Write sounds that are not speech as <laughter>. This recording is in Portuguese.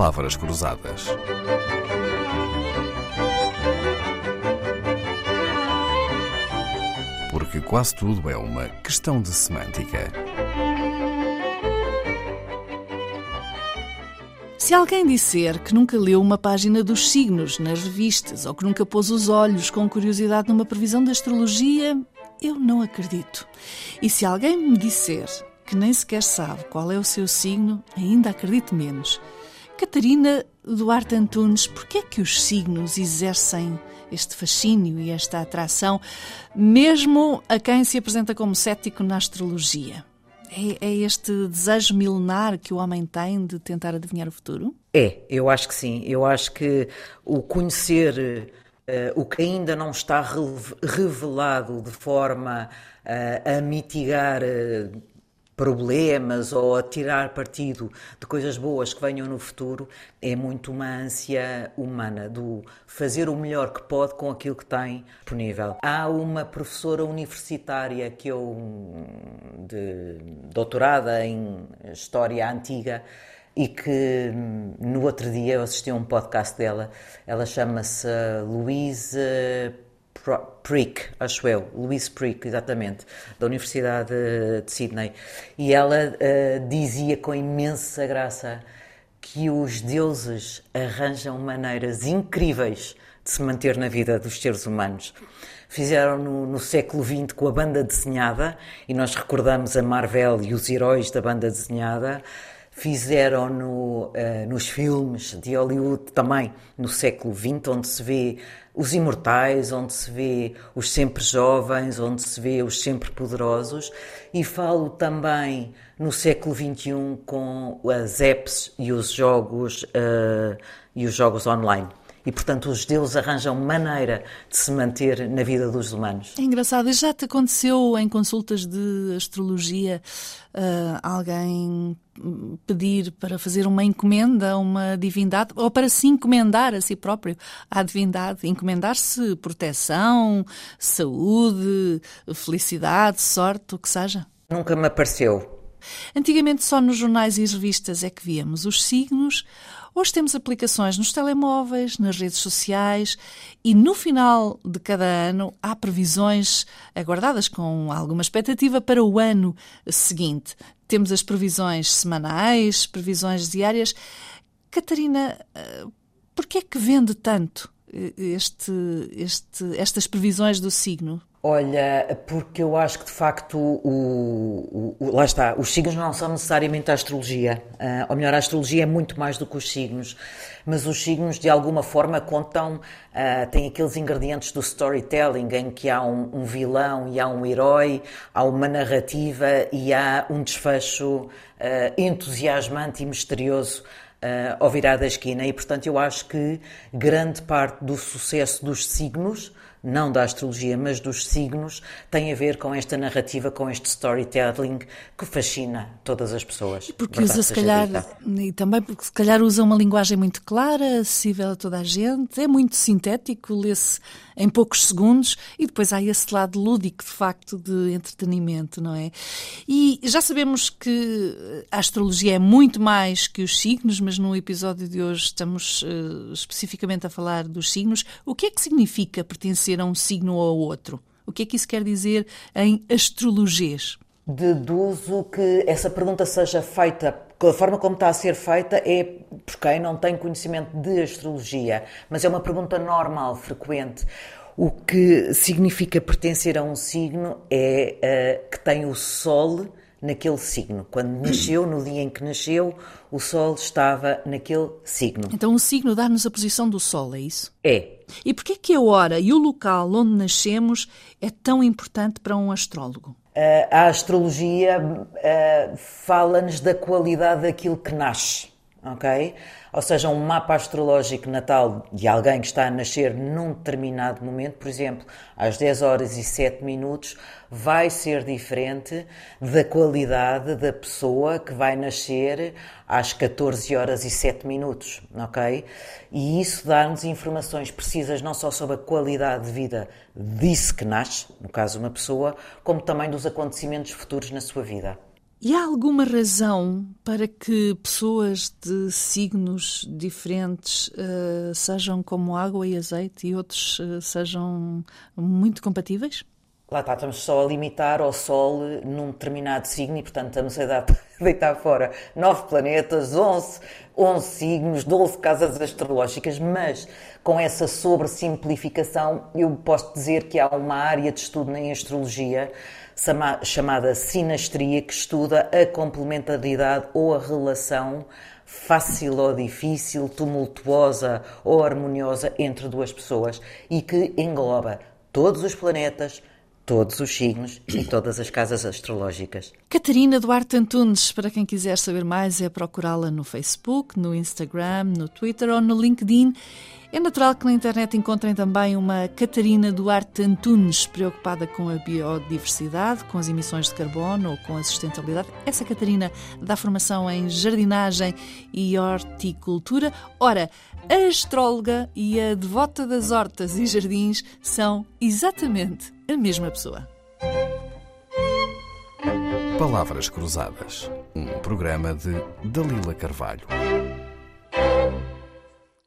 palavras cruzadas. Porque quase tudo é uma questão de semântica. Se alguém disser que nunca leu uma página dos signos nas revistas ou que nunca pôs os olhos com curiosidade numa previsão da astrologia, eu não acredito. E se alguém me disser que nem sequer sabe qual é o seu signo, ainda acredito menos. Catarina Duarte Antunes, porquê é que os signos exercem este fascínio e esta atração, mesmo a quem se apresenta como cético na astrologia? É, é, este desejo milenar que o homem tem de tentar adivinhar o futuro? É, eu acho que sim. Eu acho que o conhecer uh, o que ainda não está revelado de forma uh, a mitigar uh, problemas ou a tirar partido de coisas boas que venham no futuro é muito uma ânsia humana do fazer o melhor que pode com aquilo que tem disponível. Há uma professora universitária que eu de doutorada em história antiga e que no outro dia eu assisti a um podcast dela. Ela chama-se Louise Prick, acho eu, Louise Prick, exatamente, da Universidade de Sydney. E ela uh, dizia com imensa graça que os deuses arranjam maneiras incríveis de se manter na vida dos seres humanos. Fizeram no, no, século XX com a banda desenhada, e nós recordamos a Marvel e os heróis da banda desenhada. Fizeram no, uh, nos filmes de Hollywood também no século XX, onde se vê os imortais, onde se vê os sempre jovens, onde se vê os sempre poderosos, e falo também no século XXI com as apps e os jogos uh, e os jogos online e, portanto, os deuses arranjam maneira de se manter na vida dos humanos. É engraçado. E já te aconteceu em consultas de astrologia uh, alguém pedir para fazer uma encomenda a uma divindade ou para se encomendar a si próprio à divindade, encomendar-se proteção, saúde, felicidade, sorte, o que seja? Nunca me apareceu. Antigamente só nos jornais e revistas é que víamos os signos Hoje temos aplicações nos telemóveis, nas redes sociais e no final de cada ano há previsões aguardadas com alguma expectativa para o ano seguinte. Temos as previsões semanais, previsões diárias. Catarina, eh, por que é que vende tanto eh, este, este, estas previsões do signo? Olha, porque eu acho que de facto, o, o, o, lá está, os signos não são necessariamente a astrologia, uh, ou melhor, a astrologia é muito mais do que os signos, mas os signos de alguma forma contam, uh, têm aqueles ingredientes do storytelling em que há um, um, vilão e há um herói, há uma narrativa e há um desfecho uh, entusiasmante e misterioso uh, ao virar da esquina, e portanto eu acho que grande parte do sucesso dos signos não da astrologia, mas dos signos, tem a ver com esta narrativa, com este storytelling que fascina todas as pessoas. Porque usa, se calhar, e também porque se calhar usa uma linguagem muito clara, acessível a toda a gente, é muito sintético, lê-se em poucos segundos e depois há esse lado lúdico, de facto, de entretenimento, não é? E já sabemos que a astrologia é muito mais que os signos, mas no episódio de hoje estamos uh, especificamente a falar dos signos. O que é que significa pertencer ser a um signo ou a outro? O que é que isso quer dizer em astrologês? Deduzo que essa pergunta seja feita, a forma como está a ser feita é por quem não tem conhecimento de astrologia, mas é uma pergunta normal, frequente. O que significa pertencer a um signo é uh, que tem o Sol naquele signo. Quando nasceu, no dia em que nasceu, o Sol estava naquele signo. Então o signo dá-nos a posição do Sol, é isso? É. E porquê que a hora e o local onde nascemos é tão importante para um astrólogo? A astrologia fala-nos da qualidade daquilo que nasce, ok? Ou seja, um mapa astrológico natal de alguém que está a nascer num determinado momento, por exemplo, às 10 horas e 7 minutos, vai ser diferente da qualidade da pessoa que vai nascer às 14 horas e 7 minutos, ok? E isso dá-nos informações precisas não só sobre a qualidade de vida disso que nasce, no caso uma pessoa, como também dos acontecimentos futuros na sua vida. E há alguma razão para que pessoas de signos diferentes uh, sejam como água e azeite e outros uh, sejam muito compatíveis? Lá está, estamos só a limitar ao Sol num determinado signo e, portanto, estamos a dar, <laughs> deitar fora nove planetas, 11, 11 signos, 12 casas astrológicas, mas com essa sobressimplificação, eu posso dizer que há uma área de estudo em astrologia chamada sinastria, que estuda a complementaridade ou a relação fácil ou difícil, tumultuosa ou harmoniosa entre duas pessoas e que engloba todos os planetas, todos os signos e todas as casas astrológicas. Catarina Duarte Antunes, para quem quiser saber mais, é procurá-la no Facebook, no Instagram, no Twitter ou no LinkedIn é natural que na internet encontrem também uma Catarina Duarte Antunes, preocupada com a biodiversidade, com as emissões de carbono ou com a sustentabilidade. Essa Catarina dá formação em jardinagem e horticultura. Ora, a astróloga e a devota das hortas e jardins são exatamente a mesma pessoa. Palavras Cruzadas, um programa de Dalila Carvalho.